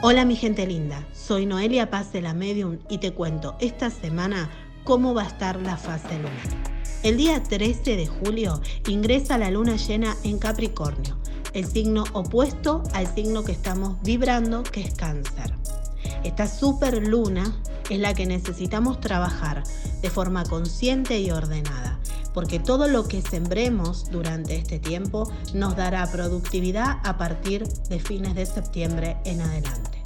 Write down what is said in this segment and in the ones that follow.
Hola mi gente linda, soy Noelia Paz de la Medium y te cuento esta semana cómo va a estar la fase lunar. El día 13 de julio ingresa la luna llena en Capricornio, el signo opuesto al signo que estamos vibrando, que es cáncer. Esta super luna es la que necesitamos trabajar de forma consciente y ordenada, porque todo lo que sembremos durante este tiempo nos dará productividad a partir de fines de septiembre en adelante.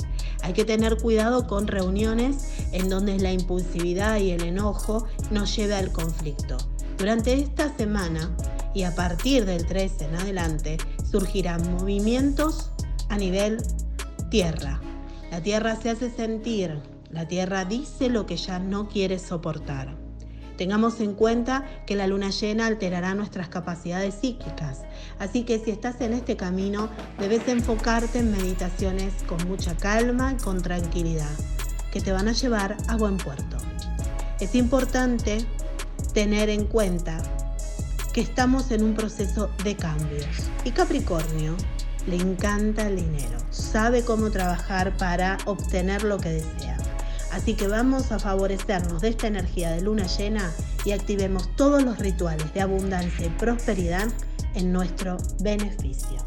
Hay que tener cuidado con reuniones en donde la impulsividad y el enojo nos lleve al conflicto. Durante esta semana y a partir del 13 en adelante surgirán movimientos a nivel tierra. La tierra se hace sentir, la tierra dice lo que ya no quiere soportar. Tengamos en cuenta que la luna llena alterará nuestras capacidades psíquicas, así que si estás en este camino debes enfocarte en meditaciones con mucha calma y con tranquilidad, que te van a llevar a buen puerto. Es importante tener en cuenta que estamos en un proceso de cambios y Capricornio le encanta el dinero, sabe cómo trabajar para obtener lo que desea. Así que vamos a favorecernos de esta energía de luna llena y activemos todos los rituales de abundancia y prosperidad en nuestro beneficio.